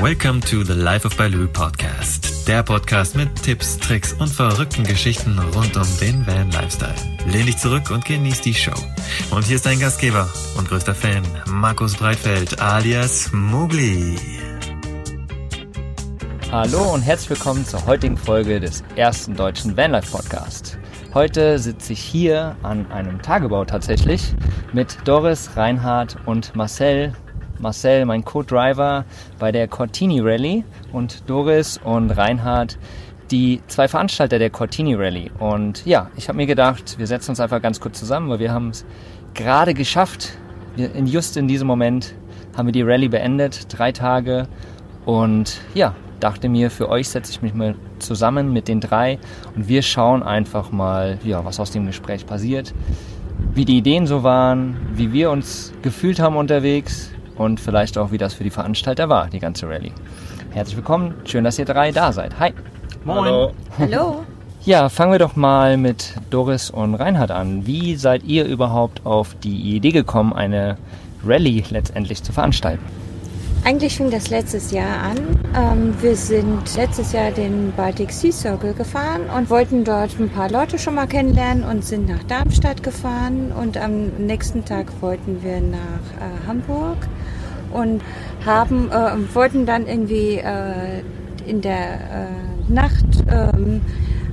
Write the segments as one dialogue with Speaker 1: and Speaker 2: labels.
Speaker 1: Welcome to the Life of Baloo Podcast. Der Podcast mit Tipps, Tricks und verrückten Geschichten rund um den Van Lifestyle. Lehn dich zurück und genieß die Show. Und hier ist dein Gastgeber und größter Fan, Markus Breitfeld alias Mugli.
Speaker 2: Hallo und herzlich willkommen zur heutigen Folge des ersten deutschen Vanlife Podcast. Heute sitze ich hier an einem Tagebau tatsächlich mit Doris, Reinhard und Marcel Marcel, mein Co-Driver bei der Cortini Rally und Doris und Reinhard, die zwei Veranstalter der Cortini Rally. Und ja, ich habe mir gedacht, wir setzen uns einfach ganz kurz zusammen, weil wir haben es gerade geschafft. Wir, in, just in diesem Moment haben wir die Rally beendet, drei Tage. Und ja, dachte mir, für euch setze ich mich mal zusammen mit den drei und wir schauen einfach mal, ja, was aus dem Gespräch passiert, wie die Ideen so waren, wie wir uns gefühlt haben unterwegs, und vielleicht auch, wie das für die Veranstalter war, die ganze Rallye. Herzlich willkommen, schön, dass ihr drei da seid. Hi.
Speaker 3: Moin. Hallo.
Speaker 4: Hallo.
Speaker 2: Ja, fangen wir doch mal mit Doris und Reinhard an. Wie seid ihr überhaupt auf die Idee gekommen, eine Rallye letztendlich zu veranstalten?
Speaker 4: Eigentlich fing das letztes Jahr an. Ähm, wir sind letztes Jahr den Baltic Sea Circle gefahren und wollten dort ein paar Leute schon mal kennenlernen und sind nach Darmstadt gefahren und am nächsten Tag wollten wir nach äh, Hamburg und haben äh, wollten dann irgendwie äh, in der äh, Nacht ähm,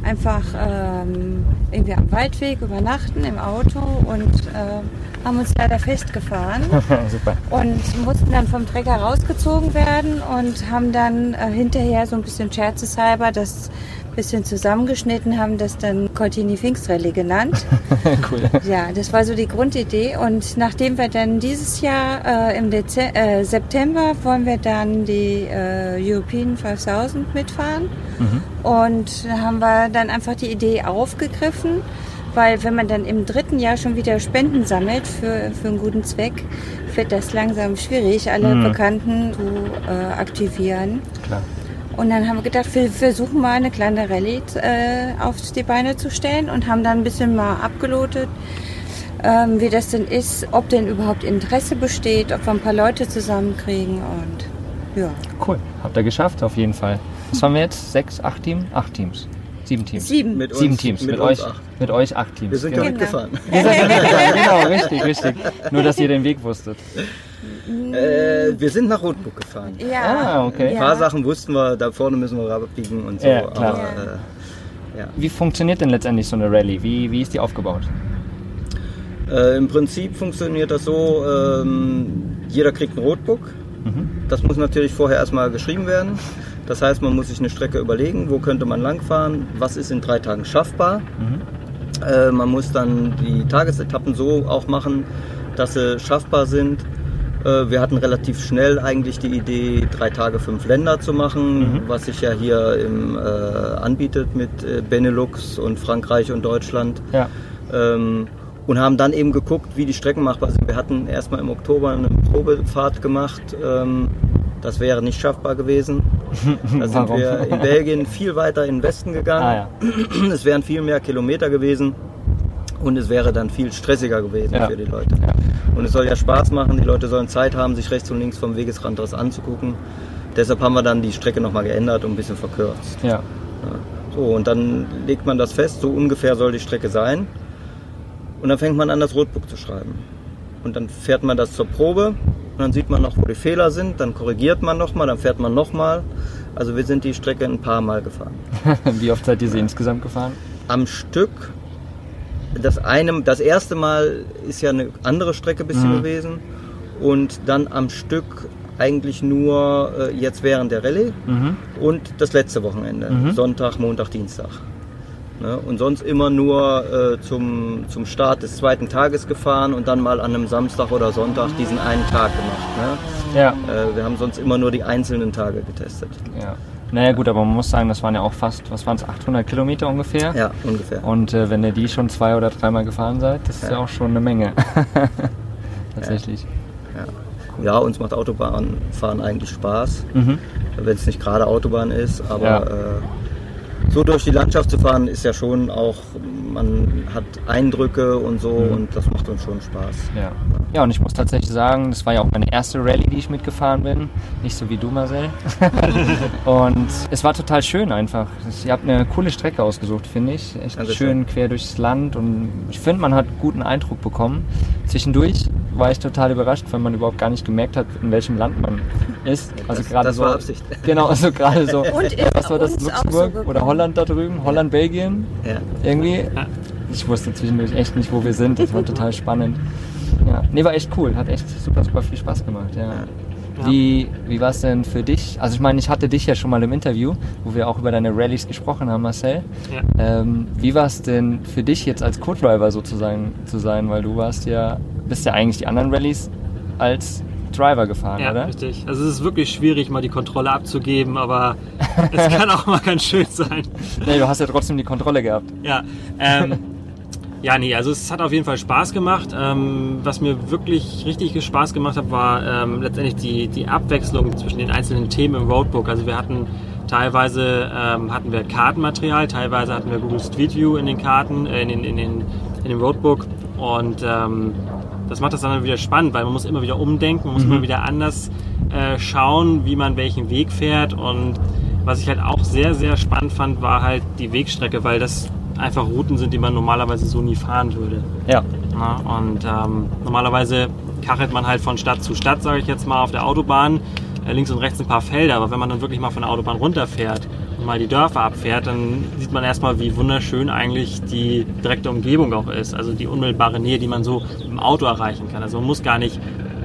Speaker 4: einfach ähm, irgendwie am Waldweg übernachten im Auto und äh, haben uns leider festgefahren und mussten dann vom Trecker rausgezogen werden und haben dann äh, hinterher so ein bisschen scherzeshalber das bisschen zusammengeschnitten, haben das dann Cortini Pfingstrallye genannt. cool. Ja, das war so die Grundidee. Und nachdem wir dann dieses Jahr äh, im Dezember, äh, September wollen wir dann die äh, European 5000 mitfahren. Mhm. Und haben wir dann einfach die Idee aufgegriffen weil wenn man dann im dritten Jahr schon wieder Spenden sammelt für, für einen guten Zweck, wird das langsam schwierig, alle mhm. Bekannten zu äh, aktivieren. Klar. Und dann haben wir gedacht, wir versuchen mal eine kleine Rallye äh, auf die Beine zu stellen und haben dann ein bisschen mal abgelotet, ähm, wie das denn ist, ob denn überhaupt Interesse besteht, ob wir ein paar Leute zusammenkriegen und ja.
Speaker 2: Cool, habt ihr geschafft auf jeden Fall. Was haben wir jetzt? Sechs, acht Teams? Acht Teams. Sieben Teams.
Speaker 4: Sieben.
Speaker 2: Mit Sieben uns, Teams. Mit, mit euch, acht. mit euch acht Teams.
Speaker 3: Wir sind genau. mitgefahren.
Speaker 2: Wir sind mitgefahren, genau, richtig, richtig. Nur, dass ihr den Weg wusstet.
Speaker 3: Äh, wir sind nach Rotburg gefahren.
Speaker 4: Ja.
Speaker 2: Ah, okay.
Speaker 3: Ein paar Sachen wussten wir, da vorne müssen wir abbiegen und so.
Speaker 2: Ja, klar. Aber, äh, ja. Wie funktioniert denn letztendlich so eine Rallye? Wie, wie ist die aufgebaut?
Speaker 3: Äh, Im Prinzip funktioniert das so, ähm, jeder kriegt ein Rotbook. Mhm. Das muss natürlich vorher erstmal geschrieben werden. Das heißt, man muss sich eine Strecke überlegen, wo könnte man langfahren, was ist in drei Tagen schaffbar. Mhm. Äh, man muss dann die Tagesetappen so auch machen, dass sie schaffbar sind. Äh, wir hatten relativ schnell eigentlich die Idee, drei Tage, fünf Länder zu machen, mhm. was sich ja hier im, äh, anbietet mit äh, Benelux und Frankreich und Deutschland. Ja. Ähm, und haben dann eben geguckt, wie die Strecken machbar sind. Wir hatten erstmal im Oktober eine Probefahrt gemacht. Ähm, das wäre nicht schaffbar gewesen. Da sind wir in Belgien viel weiter in den Westen gegangen. Ah, ja. Es wären viel mehr Kilometer gewesen und es wäre dann viel stressiger gewesen ja. für die Leute. Ja. Und es soll ja Spaß machen, die Leute sollen Zeit haben, sich rechts und links vom Wegesrand das anzugucken. Deshalb haben wir dann die Strecke nochmal geändert und ein bisschen verkürzt. Ja. So, und dann legt man das fest, so ungefähr soll die Strecke sein. Und dann fängt man an, das Rotbuch zu schreiben. Und dann fährt man das zur Probe und dann sieht man noch, wo die Fehler sind, dann korrigiert man nochmal, dann fährt man nochmal. Also wir sind die Strecke ein paar Mal gefahren.
Speaker 2: Wie oft seid ihr sie insgesamt gefahren?
Speaker 3: Am Stück. Das, eine, das erste Mal ist ja eine andere Strecke bisschen mhm. gewesen. Und dann am Stück eigentlich nur äh, jetzt während der Rallye mhm. und das letzte Wochenende. Mhm. Sonntag, Montag, Dienstag. Ne? Und sonst immer nur äh, zum, zum Start des zweiten Tages gefahren und dann mal an einem Samstag oder Sonntag diesen einen Tag gemacht. Ne? Ja. Äh, wir haben sonst immer nur die einzelnen Tage getestet.
Speaker 2: Ja. Naja gut, aber man muss sagen, das waren ja auch fast, was waren es, 800 Kilometer ungefähr?
Speaker 3: Ja, ungefähr.
Speaker 2: Und äh, wenn ihr die schon zwei oder dreimal gefahren seid, das ist ja, auch schon eine Menge. Tatsächlich.
Speaker 3: Ja. ja. ja. uns macht Autobahnfahren eigentlich Spaß, mhm. wenn es nicht gerade Autobahn ist, aber ja. Äh, so durch die Landschaft zu fahren ist ja schon auch, man hat Eindrücke und so
Speaker 2: Mhm.
Speaker 3: und das macht uns schon Spaß.
Speaker 2: Ja. ja, und ich muss tatsächlich sagen, das war ja auch meine erste Rallye, die ich mitgefahren bin. Nicht so wie du, Marcel. und es war total schön einfach. Ihr habt eine coole Strecke ausgesucht, finde ich. Echt
Speaker 3: Dankeschön.
Speaker 2: schön quer durchs Land und ich finde, man hat guten Eindruck bekommen. Zwischendurch war ich total überrascht, weil man überhaupt gar nicht gemerkt hat, in welchem Land man ist. Also
Speaker 3: Das-
Speaker 2: gerade
Speaker 3: das
Speaker 2: so.
Speaker 3: war Absicht.
Speaker 2: Genau, also gerade so.
Speaker 4: Und
Speaker 2: was war das?
Speaker 4: so
Speaker 2: Luxemburg
Speaker 4: gekommen.
Speaker 2: oder Holland da drüben? Holland, Belgien?
Speaker 3: Ja.
Speaker 2: irgendwie. Ich wusste zwischendurch echt nicht, wo wir sind. Das war total spannend. Ja. Nee, war echt cool. Hat echt super, super viel Spaß gemacht. Ja. Wie, wie war es denn für dich? Also ich meine, ich hatte dich ja schon mal im Interview, wo wir auch über deine Rallyes gesprochen haben, Marcel.
Speaker 5: Ja.
Speaker 2: Ähm, wie war es denn für dich jetzt als Co-Driver sozusagen zu sein? Weil du warst ja, bist ja eigentlich die anderen Rallyes als Driver gefahren,
Speaker 5: Ja,
Speaker 2: oder?
Speaker 5: richtig. Also es ist wirklich schwierig, mal die Kontrolle abzugeben, aber es kann auch mal ganz schön sein.
Speaker 2: Nee, du hast ja trotzdem die Kontrolle gehabt.
Speaker 5: Ja, ähm, ja, nee, also es hat auf jeden Fall Spaß gemacht. Ähm, was mir wirklich richtig Spaß gemacht hat, war ähm, letztendlich die, die Abwechslung zwischen den einzelnen Themen im Roadbook. Also wir hatten teilweise ähm, hatten wir Kartenmaterial, teilweise hatten wir Google Street View in den Karten, äh, in, den, in, den, in dem Roadbook und ähm, das macht das dann wieder spannend, weil man muss immer wieder umdenken, man muss immer wieder anders äh, schauen, wie man welchen Weg fährt und was ich halt auch sehr, sehr spannend fand, war halt die Wegstrecke, weil das einfach Routen sind, die man normalerweise so nie fahren würde.
Speaker 2: Ja.
Speaker 5: Ja, und ähm, normalerweise kachelt man halt von Stadt zu Stadt, sage ich jetzt mal, auf der Autobahn. Äh, links und rechts ein paar Felder, aber wenn man dann wirklich mal von der Autobahn runterfährt und mal die Dörfer abfährt, dann sieht man erstmal, wie wunderschön eigentlich die direkte Umgebung auch ist. Also die unmittelbare Nähe, die man so im Auto erreichen kann. Also man muss gar nicht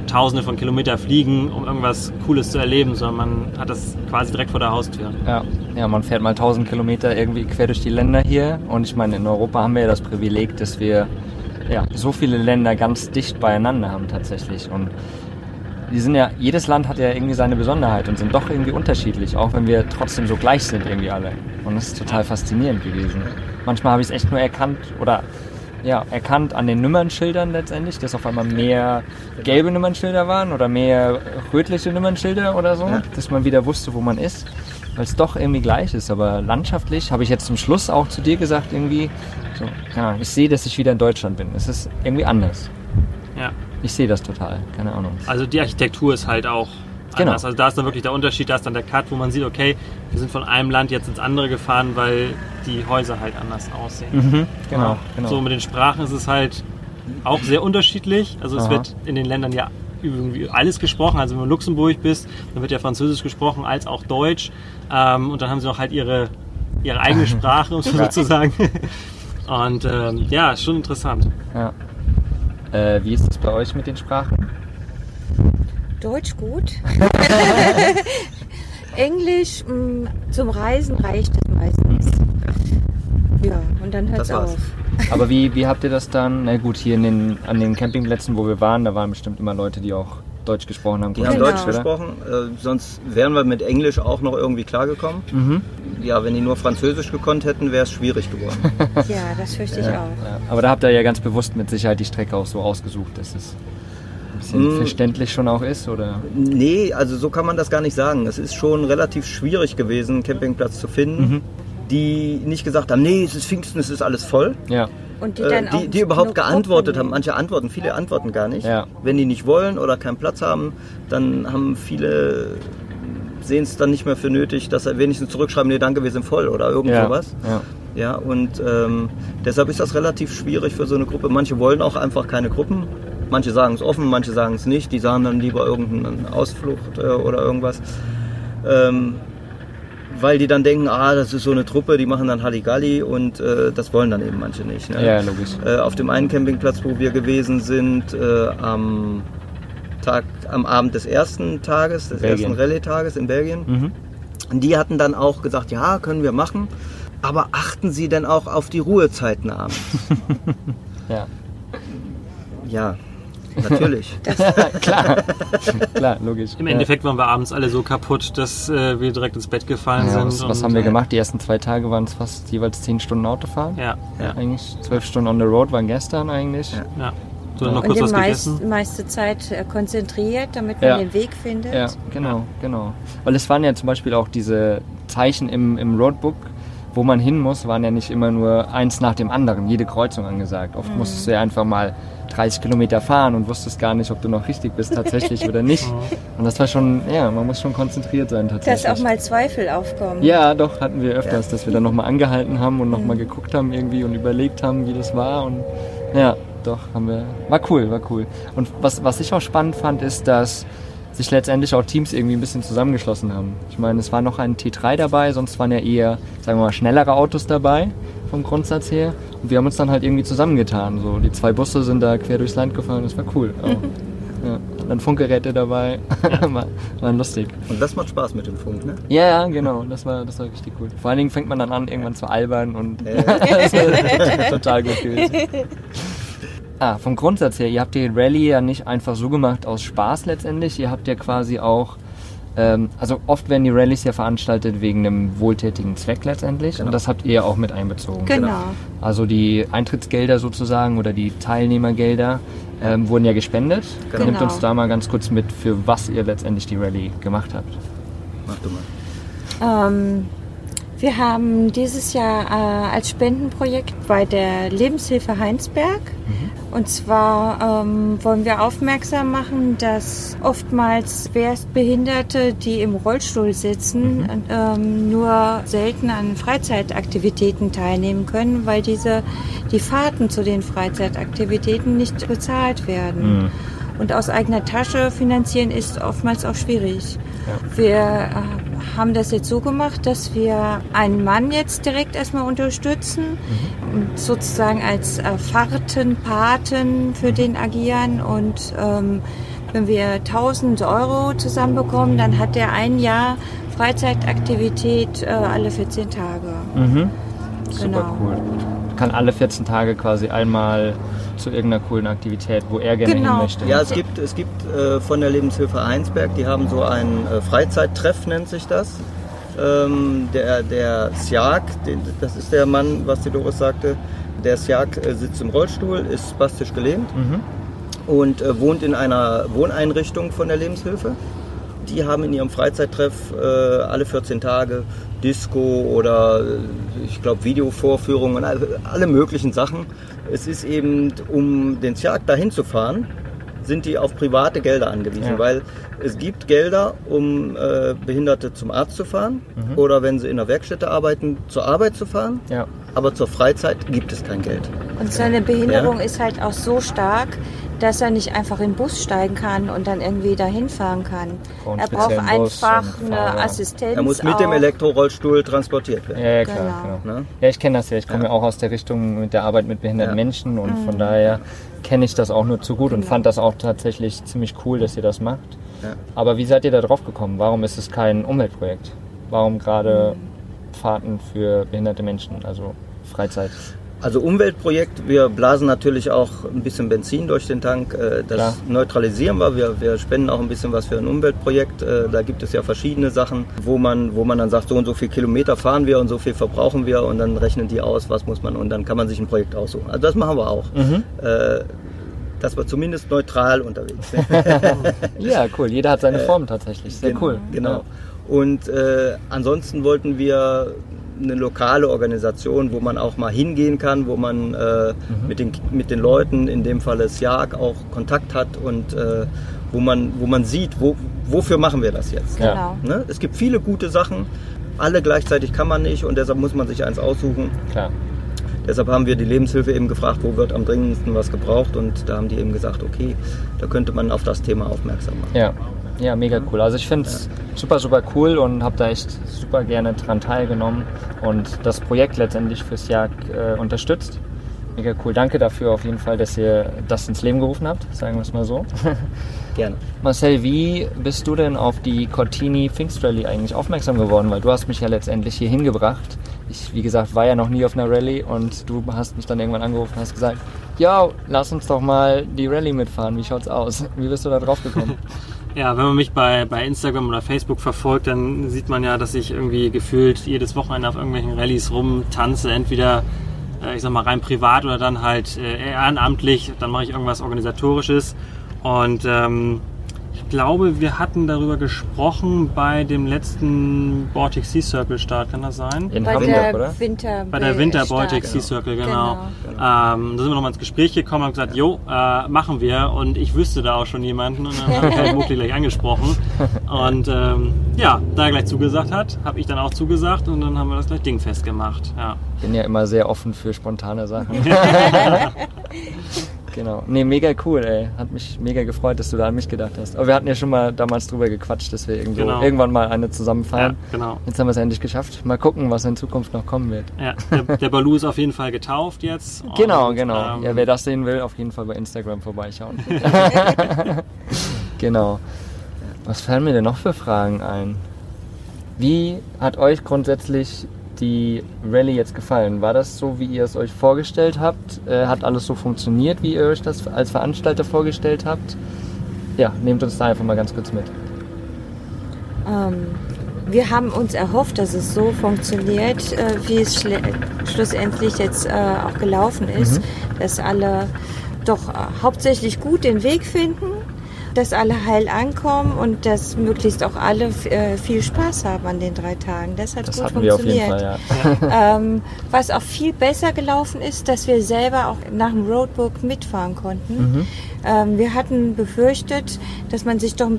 Speaker 5: tausende von Kilometer fliegen, um irgendwas Cooles zu erleben, sondern man hat das quasi direkt vor der Haustür.
Speaker 2: Ja, ja, man fährt mal 1000 Kilometer irgendwie quer durch die Länder hier. Und ich meine, in Europa haben wir ja das Privileg, dass wir ja, so viele Länder ganz dicht beieinander haben tatsächlich. Und die sind ja, jedes Land hat ja irgendwie seine Besonderheit und sind doch irgendwie unterschiedlich, auch wenn wir trotzdem so gleich sind irgendwie alle. Und das ist total faszinierend gewesen. Manchmal habe ich es echt nur erkannt oder ja, erkannt an den Nummernschildern letztendlich, dass auf einmal mehr gelbe Nummernschilder waren oder mehr rötliche Nummernschilder oder so,
Speaker 3: Ja.
Speaker 2: dass man wieder wusste, wo man ist, weil es doch irgendwie gleich ist. Aber landschaftlich habe ich jetzt zum Schluss auch zu dir gesagt, irgendwie, so, ja, ich sehe, dass ich wieder in Deutschland bin. Es ist irgendwie anders.
Speaker 5: Ja.
Speaker 2: Ich sehe das total, keine Ahnung.
Speaker 5: Also die Architektur ist halt auch
Speaker 2: Genau.
Speaker 5: anders. Also da ist dann wirklich der Unterschied, da ist dann der Cut, wo man sieht, okay, wir sind von einem Land jetzt ins andere gefahren, weil die Häuser halt anders aussehen.
Speaker 2: Mhm, genau, genau.
Speaker 5: So mit den Sprachen ist es halt auch sehr unterschiedlich. Also es
Speaker 2: Aha.
Speaker 5: wird in den Ländern ja irgendwie alles gesprochen. Also wenn du in Luxemburg bist, dann wird ja Französisch gesprochen als auch Deutsch. Ähm, und dann haben sie noch halt ihre, ihre eigene Sprache, um so
Speaker 2: Ja.
Speaker 5: sozusagen. Und ähm, ja, ist schon interessant.
Speaker 2: Ja. Äh, wie ist es bei euch mit den Sprachen?
Speaker 4: Deutsch gut. Englisch mh, zum Reisen reicht es meistens. Ja, und dann hört es auf.
Speaker 2: Aber wie, wie habt ihr das dann? Na gut, hier in den, an den Campingplätzen, wo wir waren, da waren bestimmt immer Leute, die auch Deutsch gesprochen haben.
Speaker 3: Die haben
Speaker 4: Genau.
Speaker 3: Deutsch gesprochen, äh, sonst wären wir mit Englisch auch noch irgendwie klargekommen.
Speaker 2: Mhm.
Speaker 3: Ja, wenn die nur Französisch gekonnt hätten, wäre es schwierig geworden.
Speaker 4: Ja, das fürchte ich
Speaker 2: Ja,
Speaker 4: auch.
Speaker 2: ja. Aber da habt ihr ja ganz bewusst mit Sicherheit die Strecke auch so ausgesucht, dass es bisschen
Speaker 3: Mm.
Speaker 2: verständlich schon auch ist, oder?
Speaker 3: nee, also so kann man das gar nicht sagen. Es ist schon relativ schwierig gewesen, einen Campingplatz zu finden,
Speaker 2: Mhm.
Speaker 3: die nicht gesagt haben, nee, es ist Pfingsten, es ist alles voll.
Speaker 2: Ja.
Speaker 4: Und die
Speaker 3: Äh, die, die überhaupt geantwortet
Speaker 4: Gruppen
Speaker 3: haben. Manche antworten, viele antworten gar nicht.
Speaker 2: Ja.
Speaker 3: Wenn die nicht wollen oder keinen Platz haben, dann haben viele sehen es dann nicht mehr für nötig, dass er wenigstens zurückschreiben, nee, danke, wir sind voll oder irgend
Speaker 2: ja.
Speaker 3: sowas.
Speaker 2: Ja.
Speaker 3: Ja, und ähm, deshalb ist das relativ schwierig für so eine Gruppe. Manche wollen auch einfach keine Gruppen. Manche sagen es offen, manche sagen es nicht. Die sagen dann lieber irgendeine Ausflucht äh, oder irgendwas. Ähm, weil die dann denken, ah, das ist so eine Truppe, die machen dann Halligalli und äh, das wollen dann eben manche nicht. Ne?
Speaker 2: ja, logisch.
Speaker 3: Äh, auf dem einen Campingplatz, wo wir gewesen sind, äh, am Tag, am Abend des ersten Tages, des
Speaker 2: Belgien.
Speaker 3: ersten Rallye-Tages in Belgien,
Speaker 2: Mhm.
Speaker 3: die hatten dann auch gesagt, ja, können wir machen, aber achten Sie denn auch auf die Ruhezeiten abends?
Speaker 2: Ja.
Speaker 3: ja, natürlich.
Speaker 2: klar. klar, logisch.
Speaker 5: Im. Endeffekt waren wir abends alle so kaputt, dass äh, wir direkt ins Bett gefallen
Speaker 2: Ja,
Speaker 5: sind.
Speaker 2: was, was
Speaker 5: und,
Speaker 2: haben wir
Speaker 5: äh,
Speaker 2: gemacht? Die ersten zwei Tage waren es fast jeweils zehn Stunden Autofahren.
Speaker 5: Ja,
Speaker 3: Ja.
Speaker 2: Eigentlich zwölf Stunden on the road waren gestern eigentlich.
Speaker 3: Ja.
Speaker 5: ja. So, dann noch
Speaker 4: Und
Speaker 5: kurz
Speaker 4: die
Speaker 5: was
Speaker 4: meist,
Speaker 5: gegessen.
Speaker 4: meiste Zeit äh, konzentriert, damit man
Speaker 2: Ja.
Speaker 4: den Weg findet.
Speaker 2: Ja, genau, genau. Weil es waren ja zum Beispiel auch diese Zeichen im, im Roadbook, wo man hin muss, waren ja nicht immer nur eins nach dem anderen, jede Kreuzung angesagt. Oft
Speaker 4: Mhm.
Speaker 2: musstest du ja einfach mal 30 Kilometer fahren und wusstest gar nicht, ob du noch richtig bist tatsächlich oder nicht. Und das war schon, ja, man muss schon konzentriert sein tatsächlich.
Speaker 4: Dass auch mal Zweifel aufkommen.
Speaker 2: Ja, doch, hatten wir öfters, dass wir dann nochmal angehalten haben und nochmal geguckt haben irgendwie und überlegt haben, wie das war. Und ja, doch, haben wir. War cool, war cool. Und was, was ich auch spannend fand, ist, dass sich letztendlich auch Teams irgendwie ein bisschen zusammengeschlossen haben. Ich meine, es war noch ein T3 dabei, sonst waren ja eher, sagen wir mal, schnellere Autos dabei vom Grundsatz her. Und wir haben uns dann halt irgendwie zusammengetan. So, die zwei Busse sind da quer durchs Land gefahren, das war cool. Auch. Ja, dann Funkgeräte dabei, war, war lustig.
Speaker 3: Und das macht Spaß mit dem Funk, ne?
Speaker 2: Ja, ja, genau. Das war, das war richtig cool. Vor allen Dingen fängt man dann an, irgendwann zu albern und das war total gut gewesen. Ah, vom Grundsatz her, ihr habt die Rallye ja nicht einfach so gemacht aus Spaß letztendlich. Ihr habt ja quasi auch, ähm, also oft werden die Rallyes ja veranstaltet wegen einem wohltätigen Zweck letztendlich.
Speaker 3: Genau.
Speaker 2: Und das habt ihr ja auch mit einbezogen.
Speaker 4: Genau.
Speaker 2: Also die Eintrittsgelder sozusagen oder die Teilnehmergelder ähm, wurden ja gespendet.
Speaker 3: Genau.
Speaker 2: Nimmt uns da mal ganz kurz mit, für was ihr letztendlich die Rallye gemacht habt.
Speaker 3: Mach du mal.
Speaker 4: Ähm, wir haben dieses Jahr äh, als Spendenprojekt bei der Lebenshilfe Heinsberg. Und zwar ähm, wollen wir aufmerksam machen, dass oftmals Schwerstbehinderte, die im Rollstuhl sitzen, ähm, nur selten an Freizeitaktivitäten teilnehmen können, weil diese die Fahrten zu den Freizeitaktivitäten nicht bezahlt werden. Und aus eigener Tasche finanzieren ist oftmals auch schwierig. Wir äh, haben das jetzt so gemacht, dass wir einen Mann jetzt direkt erstmal unterstützen, und sozusagen als äh, Fahrtenpaten für den agieren und ähm, wenn wir 1000 Euro zusammenbekommen, dann hat der ein Jahr Freizeitaktivität äh, alle 14 Tage.
Speaker 2: Mhm. Super
Speaker 4: Genau.
Speaker 2: cool. Kann alle 14 Tage quasi einmal zu irgendeiner coolen Aktivität, wo er gerne
Speaker 4: Genau.
Speaker 2: hin möchte.
Speaker 3: Ja, es gibt, es gibt äh, von der Lebenshilfe Heinsberg, die haben so einen äh, Freizeittreff, nennt sich das. Ähm, der der Siak, den, das ist der Mann, was die Doris sagte, der Siak äh, sitzt im Rollstuhl, ist spastisch gelähmt
Speaker 2: Mhm.
Speaker 3: und äh, wohnt in einer Wohneinrichtung von der Lebenshilfe. Die haben in ihrem Freizeittreff äh, alle 14 Tage Disco oder äh, ich glaube Videovorführungen, alle möglichen Sachen. Es ist eben, um den Siak dahin zu fahren, sind die auf private Gelder angewiesen,
Speaker 2: Ja.
Speaker 3: weil es gibt Gelder, um äh, Behinderte zum Arzt zu fahren oder wenn sie in der Werkstätte arbeiten, zur Arbeit zu fahren.
Speaker 2: Ja.
Speaker 3: Aber zur Freizeit gibt es kein Geld.
Speaker 4: Und seine Behinderung ist halt auch so stark, dass er nicht einfach in den Bus steigen kann und dann irgendwie dahin fahren kann.
Speaker 2: Braucht
Speaker 4: er braucht einfach eine. Assistenz.
Speaker 3: Er muss mit dem
Speaker 4: auch.
Speaker 3: Elektrorollstuhl transportiert werden.
Speaker 2: Ja, ja, klar.
Speaker 4: Genau.
Speaker 2: Genau.
Speaker 3: Ne?
Speaker 2: Ja, ich kenne das ja. Ich komme ja. auch aus der Richtung mit der Arbeit mit behinderten
Speaker 3: Ja.
Speaker 2: Menschen und von daher kenne ich das auch nur zu gut und
Speaker 4: Genau.
Speaker 2: fand das auch tatsächlich ziemlich cool, dass ihr das macht.
Speaker 3: Ja.
Speaker 2: Aber wie seid ihr da drauf gekommen? Warum ist es kein Umweltprojekt? Warum gerade Fahrten für behinderte Menschen, also Freizeit?
Speaker 3: Also Umweltprojekt, wir blasen natürlich auch ein bisschen Benzin durch den Tank. äh, Das
Speaker 2: Klar.
Speaker 3: neutralisieren wir. wir. Wir spenden auch ein bisschen was für ein Umweltprojekt. Äh, Da gibt es ja verschiedene Sachen, wo man, wo man dann sagt, so und so viel Kilometer fahren wir und so viel verbrauchen wir und dann rechnen die aus, was muss man und dann kann man sich ein Projekt aussuchen. Also das machen wir auch. Äh, Dass wir zumindest neutral unterwegs sind.
Speaker 2: Ja, cool. Jeder hat seine Form tatsächlich. Sehr cool.
Speaker 3: Genau. Und äh, ansonsten wollten wir eine lokale Organisation, wo man auch mal hingehen kann, wo man äh, mit, den, mit den Leuten, in dem Fall das JAG, auch Kontakt hat und äh, wo, man, wo man sieht, wo, wofür machen wir das jetzt.
Speaker 4: Genau.
Speaker 3: Ne? Es gibt viele gute Sachen, alle gleichzeitig kann man nicht und deshalb muss man sich eins aussuchen.
Speaker 2: Klar.
Speaker 3: Deshalb haben wir die Lebenshilfe eben gefragt, wo wird am dringendsten was gebraucht und da haben die eben gesagt, okay, da könnte man auf das Thema aufmerksam machen.
Speaker 2: Ja, ja, mega cool. Also ich finde es super, super cool und habe da echt super gerne dran teilgenommen und das Projekt letztendlich fürs Jahr äh, unterstützt. Mega cool. Danke dafür auf jeden Fall, dass ihr das ins Leben gerufen habt, sagen wir es mal so.
Speaker 3: Gerne.
Speaker 2: Marcel, wie bist du denn auf die Cortini Pfingst Rally eigentlich aufmerksam geworden? Weil du hast mich ja letztendlich hier hingebracht. Ich, wie gesagt, war ja noch nie auf einer Rallye und du hast mich dann irgendwann angerufen und hast gesagt, ja, lass uns doch mal die Rallye mitfahren. Wie schaut's aus? Wie bist du da drauf gekommen?
Speaker 5: Ja, wenn man mich bei, bei Instagram oder Facebook verfolgt, dann sieht man ja, dass ich irgendwie gefühlt jedes Wochenende auf irgendwelchen Rallyes rumtanze. Entweder, äh, ich sag mal, rein privat oder dann halt äh, ehrenamtlich. Dann mache ich irgendwas Organisatorisches. Und ähm, Ich glaube, wir hatten darüber gesprochen bei dem letzten Baltic Sea Circle Start, kann das sein?
Speaker 2: In
Speaker 4: Bei
Speaker 2: Hamburg,
Speaker 4: der
Speaker 2: oder?
Speaker 4: Winter
Speaker 5: Bei der Winter
Speaker 4: Start.
Speaker 5: Baltic Sea Circle, genau.
Speaker 4: Genau.
Speaker 5: Ähm, da sind wir nochmal ins Gespräch gekommen und haben gesagt, jo, äh, machen wir. Und ich wüsste da auch schon jemanden und dann habe ich halt Mukli gleich angesprochen. Und ähm, ja, da er gleich zugesagt hat, habe ich dann auch zugesagt und dann haben wir das gleich dingfest gemacht. Ja.
Speaker 2: bin ja immer sehr offen für spontane Sachen. genau. Nee, mega cool, ey. Hat mich mega gefreut, dass du da an mich gedacht hast. Aber wir hatten ja schon mal damals drüber gequatscht, dass wir irgendwo,
Speaker 5: Genau.
Speaker 2: irgendwann mal eine zusammen
Speaker 5: ja, genau.
Speaker 2: Jetzt haben wir es endlich geschafft. Mal gucken, was in Zukunft noch kommen wird.
Speaker 5: Ja, der, der Balu ist auf jeden Fall getauft jetzt.
Speaker 2: Genau,
Speaker 5: Und,
Speaker 2: genau.
Speaker 5: ähm,
Speaker 2: ja, wer das sehen will, auf jeden Fall bei Instagram vorbeischauen. genau. Was fallen mir denn noch für Fragen ein? Wie hat euch grundsätzlich die Rallye jetzt gefallen? War das so, wie ihr es euch vorgestellt habt? Äh, hat alles so funktioniert, wie ihr euch das als Veranstalter vorgestellt habt? Ja, nehmt uns da einfach mal ganz kurz mit.
Speaker 4: Ähm, wir haben uns erhofft, dass es so funktioniert, äh, wie es schle- schlussendlich jetzt äh, auch gelaufen ist, dass alle doch äh, hauptsächlich gut den Weg finden, dass alle heil ankommen und dass möglichst auch alle äh, viel Spaß haben an den drei Tagen. Das hat
Speaker 2: Das
Speaker 4: gut
Speaker 2: hatten wir auf jeden
Speaker 4: funktioniert.
Speaker 2: Fall, ja.
Speaker 4: Ähm, was auch viel besser gelaufen ist, dass wir selber auch nach dem Roadbook mitfahren konnten. Ähm, wir hatten befürchtet, dass man sich doch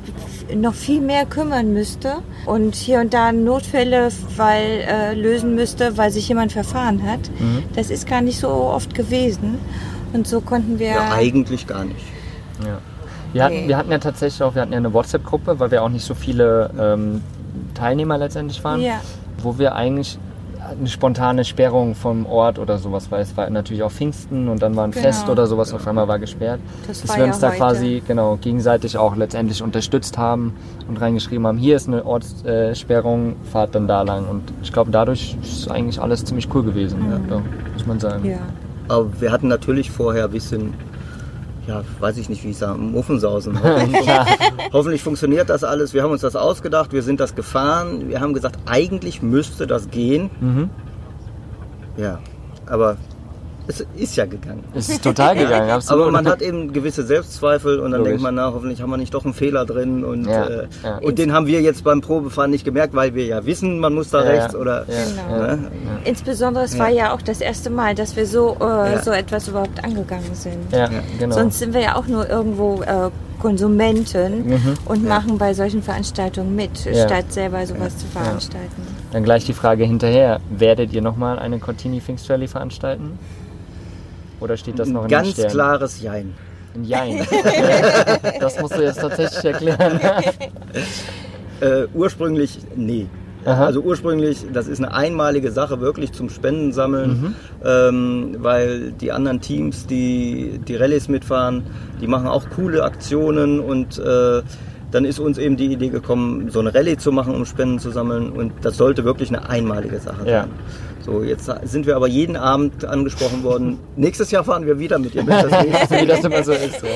Speaker 4: noch viel mehr kümmern müsste und hier und da Notfälle weil, äh, lösen müsste, weil sich jemand verfahren hat. Das ist gar nicht so oft gewesen. Und so konnten wir.
Speaker 3: Ja, eigentlich gar nicht.
Speaker 2: Ja. Wir, hatten,
Speaker 4: Nee.
Speaker 2: wir hatten ja tatsächlich auch, wir hatten ja eine WhatsApp-Gruppe, weil wir auch nicht so viele ähm, Teilnehmer letztendlich waren,
Speaker 4: Ja.
Speaker 2: wo wir eigentlich eine spontane Sperrung vom Ort oder sowas, weil es war natürlich auch Pfingsten und dann war ein
Speaker 4: Genau.
Speaker 2: Fest oder sowas, auf einmal war gesperrt.
Speaker 4: Das
Speaker 2: dass
Speaker 4: war
Speaker 2: wir
Speaker 4: ja
Speaker 2: uns da
Speaker 4: heute.
Speaker 2: quasi genau gegenseitig auch letztendlich unterstützt haben und reingeschrieben haben, hier ist eine Ortssperrung, fahrt dann da lang. Und ich glaube, dadurch ist eigentlich alles ziemlich cool gewesen, ja, muss man sagen.
Speaker 4: Mhm. ja.
Speaker 3: Aber wir hatten natürlich vorher ein bisschen, ja, weiß ich nicht, wie ich sage, Muffensausen. Hoffentlich, hoffentlich funktioniert das alles. Wir haben uns das ausgedacht, wir sind das gefahren. Wir haben gesagt, eigentlich müsste das gehen.
Speaker 2: Mhm.
Speaker 3: Ja, aber es ist ja gegangen.
Speaker 2: Es ist total gegangen, absolut.
Speaker 3: Aber man hat eben gewisse Selbstzweifel und dann
Speaker 2: Logisch.
Speaker 3: denkt man, na, hoffentlich haben wir nicht doch einen Fehler drin. Und,
Speaker 2: Ja,
Speaker 3: äh,
Speaker 2: ja.
Speaker 3: und den haben wir jetzt beim Probefahren nicht gemerkt, weil wir ja wissen, man muss da
Speaker 2: Ja,
Speaker 3: rechts
Speaker 2: ja.
Speaker 3: oder.
Speaker 2: Ja,
Speaker 4: Genau.
Speaker 2: ja.
Speaker 3: Ne?
Speaker 4: Insbesondere, es war ja auch das erste Mal, dass wir so, äh,
Speaker 3: Ja.
Speaker 4: so etwas überhaupt angegangen sind.
Speaker 2: Ja, genau.
Speaker 4: Sonst sind wir ja auch nur irgendwo äh, Konsumenten und machen bei solchen Veranstaltungen mit,
Speaker 2: Mhm. Ja.
Speaker 4: statt selber sowas zu veranstalten.
Speaker 2: Dann gleich die Frage hinterher. Werdet ihr nochmal eine Cortini Pfingst Rally veranstalten? Oder steht das noch in
Speaker 3: Ein
Speaker 2: den
Speaker 3: ganz
Speaker 2: Sternen?
Speaker 3: klares Jein.
Speaker 2: Ein Jein. das musst du jetzt tatsächlich erklären.
Speaker 3: Äh, ursprünglich, nee.
Speaker 2: Aha.
Speaker 3: Also ursprünglich, das ist eine einmalige Sache, wirklich zum Spendensammeln,
Speaker 2: Mhm.
Speaker 3: ähm, weil die anderen Teams, die die Rallyes mitfahren, die machen auch coole Aktionen und äh, dann ist uns eben die Idee gekommen, so eine Rallye zu machen, um Spenden zu sammeln und das sollte wirklich eine einmalige Sache
Speaker 2: Ja.
Speaker 3: sein. So, jetzt sind wir aber jeden Abend angesprochen worden, nächstes Jahr fahren wir wieder mit, ihr das nächste
Speaker 2: Wie das immer so ist. Ja.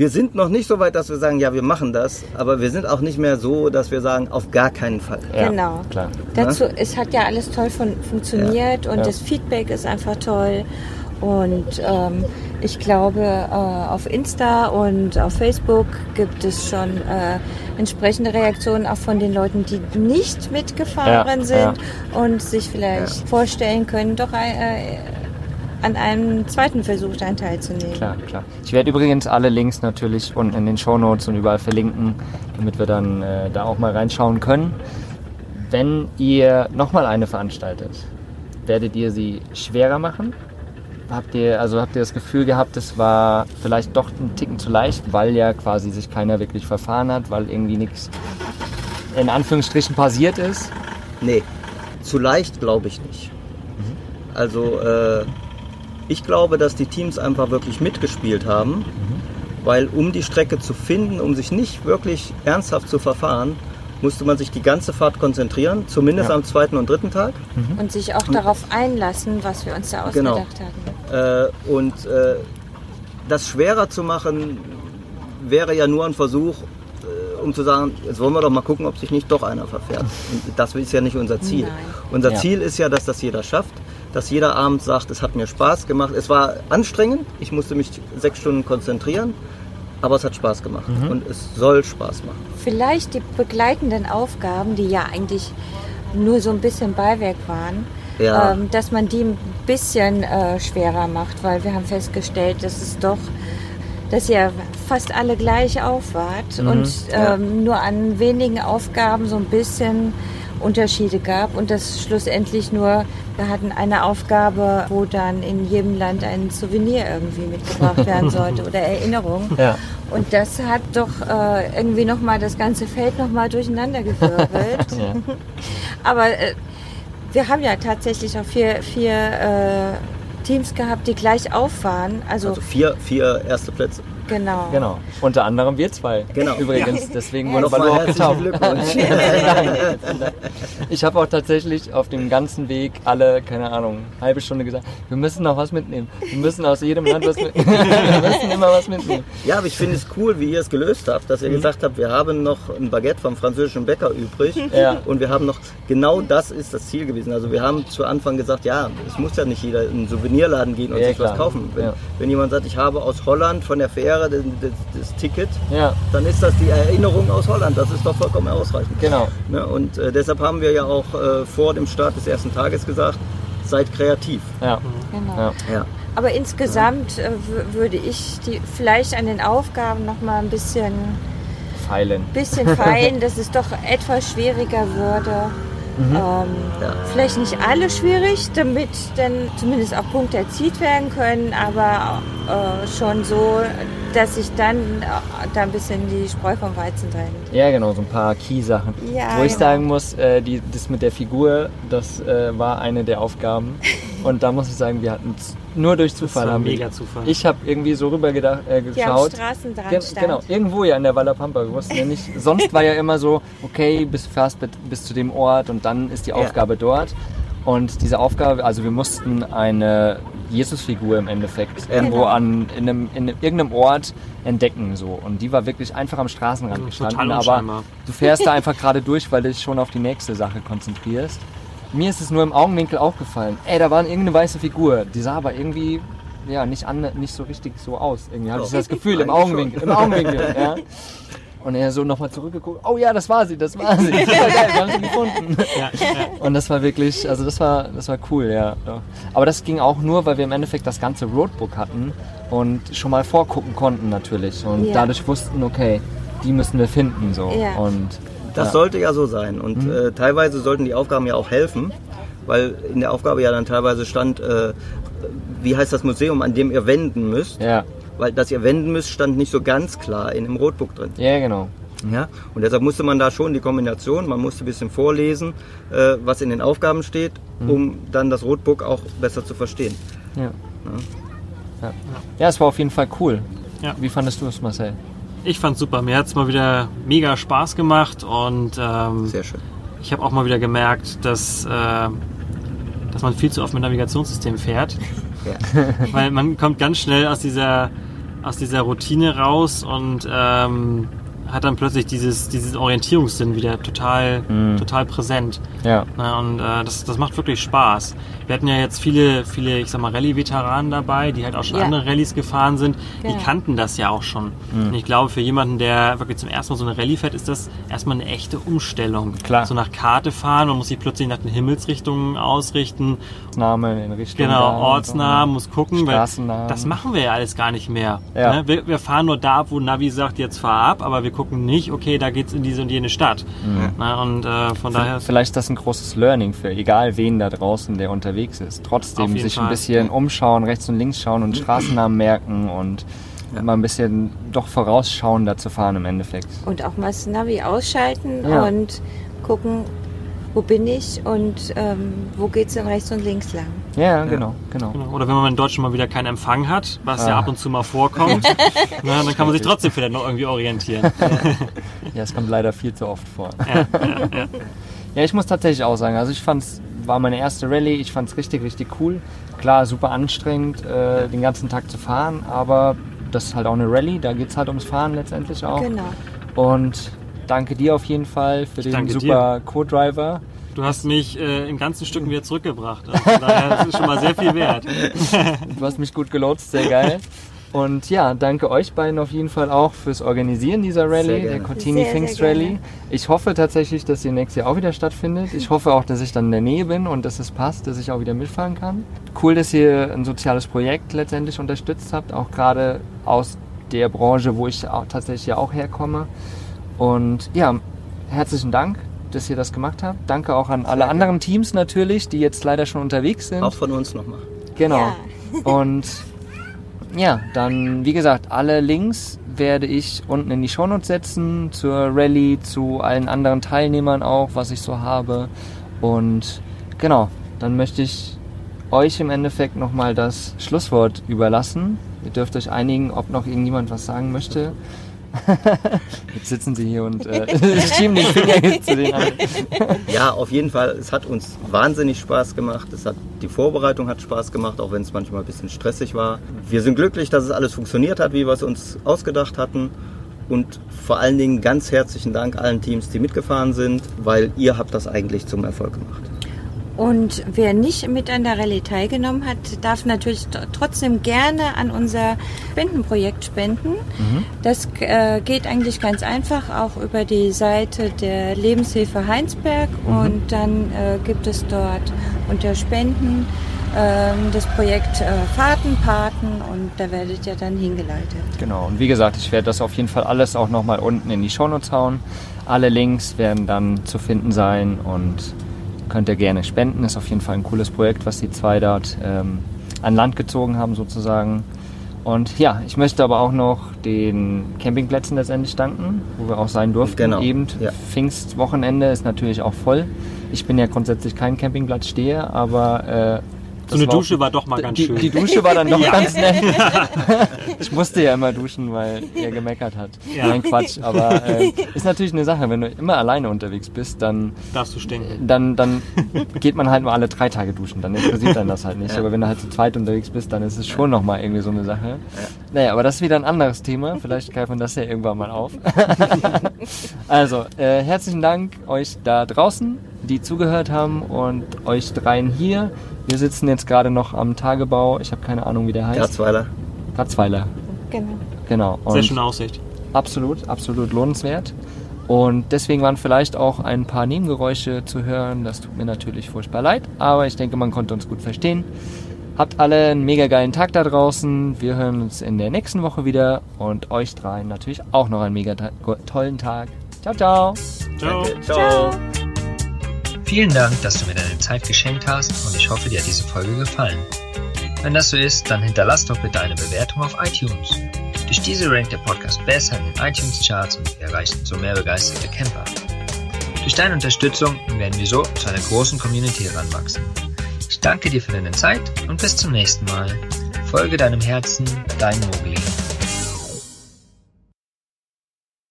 Speaker 3: wir sind noch nicht so weit, dass wir sagen, ja, wir machen das, aber wir sind auch nicht mehr so, dass wir sagen, auf gar keinen Fall.
Speaker 2: Ja,
Speaker 4: Genau.
Speaker 2: Klar.
Speaker 4: Dazu, es hat ja alles toll fun funktioniert und
Speaker 2: Ja.
Speaker 4: das Feedback ist einfach toll. Und ähm, ich glaube, äh, auf Insta und auf Facebook gibt es schon äh, entsprechende Reaktionen auch von den Leuten, die nicht mitgefahren
Speaker 2: Ja,
Speaker 4: sind
Speaker 2: ja.
Speaker 4: und sich vielleicht vorstellen können, doch äh, an einem zweiten Versuch daran teilzunehmen.
Speaker 2: Klar, klar. Ich werde übrigens alle Links natürlich unten in den Shownotes und überall verlinken, damit wir dann äh, da auch mal reinschauen können. Wenn ihr nochmal eine veranstaltet, werdet ihr sie schwerer machen? Habt ihr, also habt ihr das Gefühl gehabt, es war vielleicht doch ein Ticken zu leicht, weil ja quasi sich keiner wirklich verfahren hat, weil irgendwie nichts in Anführungsstrichen passiert ist?
Speaker 3: Nee, zu leicht glaube ich nicht. Also äh, ich glaube, dass die Teams einfach wirklich mitgespielt haben, weil um die Strecke zu finden, um sich nicht wirklich ernsthaft zu verfahren, musste man sich die ganze Fahrt konzentrieren, zumindest
Speaker 2: Ja.
Speaker 3: am zweiten und dritten Tag.
Speaker 4: Und sich auch darauf einlassen, was wir uns da
Speaker 3: Genau.
Speaker 4: ausgedacht hatten.
Speaker 3: Äh, und äh, das schwerer zu machen, wäre ja nur ein Versuch, äh, um zu sagen, jetzt wollen wir doch mal gucken, ob sich nicht doch einer verfährt. Und das ist ja nicht unser Ziel.
Speaker 4: Nein.
Speaker 3: Unser
Speaker 2: Ja.
Speaker 3: Ziel ist ja, dass das jeder schafft, dass jeder Abend sagt, es hat mir Spaß gemacht. Es war anstrengend, ich musste mich sechs Stunden konzentrieren, aber es hat Spaß gemacht und es soll Spaß machen.
Speaker 4: Vielleicht die begleitenden Aufgaben, die ja eigentlich nur so ein bisschen Beiwerk waren,
Speaker 3: Ja.
Speaker 4: ähm, dass man die ein bisschen äh, schwerer macht, weil wir haben festgestellt, dass es doch, dass ihr fast alle gleich auf wart und
Speaker 3: ja.
Speaker 4: ähm, nur an wenigen Aufgaben so ein bisschen Unterschiede gab und das schlussendlich nur, wir hatten eine Aufgabe, wo dann in jedem Land ein Souvenir irgendwie mitgebracht werden sollte oder Erinnerung.
Speaker 2: Ja.
Speaker 4: Und das hat doch äh, irgendwie nochmal das ganze Feld nochmal durcheinander gewirbelt.
Speaker 2: Ja.
Speaker 4: Aber äh, wir haben ja tatsächlich auch vier, vier äh, Teams gehabt, die gleich auf waren. Also,
Speaker 3: Also vier, vier erste Plätze.
Speaker 4: Genau.
Speaker 2: Genau. Unter anderem wir zwei.
Speaker 3: Genau.
Speaker 2: Übrigens, deswegen
Speaker 4: Ja.
Speaker 2: wurden wir
Speaker 3: herzlichen
Speaker 2: getauft.
Speaker 3: Glückwunsch.
Speaker 2: Ich habe auch tatsächlich auf dem ganzen Weg alle, keine Ahnung, halbe Stunde gesagt, wir müssen noch was mitnehmen. Wir müssen aus jedem Land was mitnehmen. wir müssen immer was mitnehmen.
Speaker 3: Ja, aber ich finde es cool, wie ihr es gelöst habt, dass ihr gesagt habt, wir haben noch ein Baguette vom französischen Bäcker übrig
Speaker 2: Ja.
Speaker 3: und wir haben noch, genau das ist das Ziel gewesen. Also wir haben zu Anfang gesagt, ja, es muss ja nicht jeder in einen Souvenirladen gehen und
Speaker 2: Ja,
Speaker 3: sich
Speaker 2: klar.
Speaker 3: was kaufen. Wenn,
Speaker 2: Ja.
Speaker 3: wenn jemand sagt, ich habe aus Holland von der Fähre das, das, das Ticket,
Speaker 2: Ja,
Speaker 3: dann ist das die Erinnerung aus Holland. Das ist doch vollkommen ausreichend.
Speaker 2: genau.
Speaker 3: Ne? Und äh, deshalb haben wir ja auch äh, vor dem Start des ersten Tages gesagt, seid kreativ.
Speaker 2: Ja.
Speaker 4: genau.
Speaker 2: Ja.
Speaker 4: Aber insgesamt äh, würde ich die vielleicht an den Aufgaben nochmal ein bisschen,
Speaker 2: Feilen.
Speaker 4: bisschen feilen, dass es doch etwas schwieriger würde. Ähm,
Speaker 3: Ja.
Speaker 4: Vielleicht nicht alle schwierig, damit dann zumindest auch Punkte erzielt werden können, aber äh, schon so, dass sich dann äh, da ein bisschen die Spreu vom Weizen trennt.
Speaker 2: Ja, genau, so ein paar Key-Sachen.
Speaker 4: Ja,
Speaker 2: Wo ich
Speaker 4: genau.
Speaker 2: sagen muss, äh, die, das mit der Figur, das äh, war eine der Aufgaben. Und da muss ich sagen, wir hatten es nur durch
Speaker 5: Das
Speaker 2: Zufall.
Speaker 5: war
Speaker 2: haben wir-
Speaker 5: mega Zufall.
Speaker 2: Ich habe irgendwie so rüber gedacht, äh,
Speaker 4: Die am
Speaker 2: geschaut.
Speaker 4: Straßenrand
Speaker 2: Ge
Speaker 4: stand.
Speaker 2: genau, irgendwo ja in der Walla Pampa. Wir wussten ja nicht. Sonst war ja immer so, okay, bis fast bis, zu dem Ort und dann ist die Aufgabe dort. Und diese Aufgabe, also wir mussten eine Jesusfigur im Endeffekt irgendwo
Speaker 4: Genau.
Speaker 2: an in, einem, in irgendeinem Ort entdecken so und die war wirklich einfach am Straßenrand
Speaker 5: Ja,
Speaker 2: gestanden, aber du fährst da einfach gerade durch, weil du dich schon auf die nächste Sache konzentrierst. Mir ist es nur im Augenwinkel aufgefallen. Ey, da war irgendeine weiße Figur, die sah aber irgendwie ja nicht an, nicht so richtig so aus. Irgendwie hatte ich das Gefühl im Augenwinkel, im Augenwinkel, ja. Und er so nochmal zurückgeguckt. Oh ja, das war sie, das war sie. Das war geil, wir haben sie gefunden.
Speaker 5: Ja, ja.
Speaker 2: Und das war wirklich, also das war, das war cool, ja. Aber das ging auch nur, weil wir im Endeffekt das ganze Roadbook hatten und schon mal vorgucken konnten natürlich. Und
Speaker 4: Ja.
Speaker 2: dadurch wussten, okay, die müssen wir finden so. Und
Speaker 3: Das
Speaker 2: ja.
Speaker 3: sollte ja so sein. Und
Speaker 2: Mhm.
Speaker 3: äh, teilweise sollten die Aufgaben ja auch helfen, weil in der Aufgabe ja dann teilweise stand, äh, wie heißt das Museum, an dem ihr wenden müsst.
Speaker 2: Ja,
Speaker 3: Weil dass ihr wenden müsst, stand nicht so ganz klar in dem Rotbuch drin.
Speaker 2: ja, genau.
Speaker 3: Ja? Und deshalb musste man da schon die Kombination, man musste ein bisschen vorlesen, äh, was in den Aufgaben steht,
Speaker 2: Mhm.
Speaker 3: um dann das Rotbuch auch besser zu verstehen.
Speaker 2: Ja. Ja. ja, es war auf jeden Fall cool.
Speaker 5: Ja.
Speaker 2: Wie fandest du es, Marcel?
Speaker 5: Ich fand's super. Mir hat's mal wieder mega Spaß gemacht und ähm,
Speaker 3: Sehr schön.
Speaker 5: ich habe auch mal wieder gemerkt, dass, äh, dass man viel zu oft mit Navigationssystem fährt.
Speaker 3: Ja.
Speaker 5: Weil man kommt ganz schnell aus dieser, aus dieser Routine raus und ähm, hat dann plötzlich dieses, dieses Orientierungssinn wieder total, total präsent.
Speaker 2: Ja.
Speaker 5: Na, und äh, das, das macht wirklich Spaß. Wir hatten ja jetzt viele, viele, ich sag mal, Rallye-Veteranen dabei, die halt auch schon
Speaker 4: Ja.
Speaker 5: andere Rallyes gefahren sind.
Speaker 4: Genau.
Speaker 5: Die kannten das ja auch schon. Und ich glaube, für jemanden, der wirklich zum ersten Mal so eine Rallye fährt, ist das erstmal eine echte Umstellung.
Speaker 2: Klar.
Speaker 5: So nach Karte fahren, man muss sich plötzlich nach den Himmelsrichtungen ausrichten.
Speaker 2: Ortsname in Richtung.
Speaker 5: Genau,
Speaker 2: so.
Speaker 5: Ortsnamen, muss gucken. Weil
Speaker 2: Straßennamen.
Speaker 5: das machen wir ja alles gar nicht mehr.
Speaker 2: Ja.
Speaker 5: Ne? Wir, wir fahren nur da, wo Navi sagt, jetzt fahr ab, aber wir gucken nicht, okay, da geht's in diese und jene Stadt. Na, und äh, von daher
Speaker 2: Vielleicht ist das ein großes Learning für egal wen da draußen, der unterwegs ist. Trotzdem sich ein
Speaker 5: Fall.
Speaker 2: bisschen umschauen, rechts und links schauen und Straßennamen merken und mal ein bisschen doch vorausschauender zu fahren im Endeffekt.
Speaker 4: Und auch mal das Navi ausschalten
Speaker 2: Ja.
Speaker 4: und gucken, wo bin ich und ähm, wo geht's denn rechts und links lang.
Speaker 2: Ja, genau, genau.
Speaker 5: Genau. Oder wenn man in Deutschland mal wieder keinen Empfang hat, was ja
Speaker 2: Ah.
Speaker 5: ab und zu mal vorkommt, na, dann kann man sich trotzdem vielleicht noch irgendwie orientieren.
Speaker 2: Ja, es kommt leider viel zu oft vor.
Speaker 5: Ja, ja, ja.
Speaker 2: Ja, ich muss tatsächlich auch sagen, also ich fand's, war meine erste Rallye, ich fand's richtig, richtig cool. Klar, super anstrengend, äh, den ganzen Tag zu fahren, aber das ist halt auch eine Rallye, da geht's halt ums Fahren letztendlich auch.
Speaker 4: Genau.
Speaker 2: Und danke dir auf jeden Fall für den
Speaker 5: danke
Speaker 2: super Co-Driver.
Speaker 5: Du hast mich äh, in ganzen Stücken wieder zurückgebracht. Also von daher das ist schon mal sehr viel wert.
Speaker 2: Du hast mich gut gelotst, sehr geil. Und ja, danke euch beiden auf jeden Fall auch fürs Organisieren dieser Rallye, der Cortini
Speaker 4: Sehr,
Speaker 2: Pfingst
Speaker 4: sehr
Speaker 2: Rally.
Speaker 4: gerne.
Speaker 2: Ich hoffe tatsächlich, dass sie nächstes Jahr auch wieder stattfindet. Ich hoffe auch, dass ich dann in der Nähe bin und dass es passt, dass ich auch wieder mitfahren kann. Cool, dass ihr ein soziales Projekt letztendlich unterstützt habt, auch gerade aus der Branche, wo ich auch tatsächlich ja auch herkomme. Und ja, herzlichen Dank, dass ihr das gemacht habt. Danke auch an alle
Speaker 3: gerne.
Speaker 2: anderen Teams natürlich, die jetzt leider schon unterwegs sind.
Speaker 3: Auch von uns nochmal.
Speaker 2: Genau.
Speaker 4: Ja.
Speaker 2: Und ja, dann, wie gesagt, alle Links werde ich unten in die Shownotes setzen zur Rallye, zu allen anderen Teilnehmern auch, was ich so habe. Und genau, dann möchte ich euch im Endeffekt nochmal das Schlusswort überlassen. Ihr dürft euch einigen, ob noch irgendjemand was sagen möchte. Jetzt sitzen sie hier und äh, schieben den Finger zu den anderen.
Speaker 3: Ja, auf jeden Fall. Es hat uns wahnsinnig Spaß gemacht. Es hat, die Vorbereitung hat Spaß gemacht, auch wenn es manchmal ein bisschen stressig war. Wir sind glücklich, dass es alles funktioniert hat, wie wir es uns ausgedacht hatten. Und vor allen Dingen ganz herzlichen Dank allen Teams, die mitgefahren sind, weil ihr habt das eigentlich zum Erfolg gemacht.
Speaker 4: Und wer nicht mit an der Rallye teilgenommen hat, darf natürlich trotzdem gerne an unser Spendenprojekt spenden. Das äh, geht eigentlich ganz einfach, auch über die Seite der Lebenshilfe Heinsberg. Und dann äh, gibt es dort unter Spenden ähm, das Projekt äh, Fahrten, Paten und da werdet ihr dann hingeleitet.
Speaker 2: Genau, und wie gesagt, ich werde das auf jeden Fall alles auch nochmal unten in die Shownotes hauen. Alle Links werden dann zu finden sein und könnt ihr gerne spenden. Ist auf jeden Fall ein cooles Projekt, was die zwei dort ähm, an Land gezogen haben sozusagen. Und ja, ich möchte aber auch noch den Campingplätzen letztendlich danken, wo wir auch sein durften.
Speaker 3: Genau,
Speaker 2: Eben
Speaker 3: ja.
Speaker 2: Pfingstwochenende ist natürlich auch voll. Ich bin ja grundsätzlich kein Campingplatzsteher, aber äh,
Speaker 5: So eine
Speaker 2: war auch-
Speaker 5: Dusche war doch mal ganz
Speaker 2: die,
Speaker 5: schön.
Speaker 2: Die Dusche war dann doch
Speaker 5: Ja.
Speaker 2: ganz nett. ich musste ja immer duschen, weil er gemeckert hat.
Speaker 5: Ja.
Speaker 2: Nein, Quatsch. Aber äh, ist natürlich eine Sache, wenn du immer alleine unterwegs bist, dann,
Speaker 5: Darfst du stinken.
Speaker 2: dann, dann geht man halt nur alle drei Tage duschen. Dann interessiert dann das halt nicht.
Speaker 3: Ja.
Speaker 2: Aber wenn du halt zu zweit unterwegs bist, dann ist es schon nochmal irgendwie so eine Sache. Naja, aber das ist wieder ein anderes Thema. Vielleicht greifen wir das ja irgendwann mal auf. also, äh, herzlichen Dank euch da draußen, die zugehört haben und euch dreien hier. Wir sitzen jetzt gerade noch am Tagebau. Ich habe keine Ahnung, wie der heißt.
Speaker 3: Garzweiler.
Speaker 2: Garzweiler.
Speaker 4: Genau.
Speaker 2: Genau.
Speaker 5: Sehr schöne Aussicht.
Speaker 2: absolut, absolut lohnenswert. Und deswegen waren vielleicht auch ein paar Nebengeräusche zu hören. Das tut mir natürlich furchtbar leid, aber ich denke, man konnte uns gut verstehen. Habt alle einen mega geilen Tag da draußen. Wir hören uns in der nächsten Woche wieder und euch dreien natürlich auch noch einen mega tollen Tag. Ciao, ciao.
Speaker 5: Ciao.
Speaker 3: Danke. Ciao.
Speaker 2: Vielen Dank, dass du mir deine Zeit geschenkt hast und ich hoffe, dir hat diese Folge gefallen. Wenn das so ist, dann hinterlass doch bitte eine Bewertung auf iTunes. Durch diese rankt der Podcast besser in den iTunes-Charts und wir erreichen so mehr begeisterte Camper. Durch deine Unterstützung werden wir so zu einer großen Community heranwachsen. Ich danke dir für deine Zeit und bis zum nächsten Mal. Folge deinem Herzen, dein Mogli.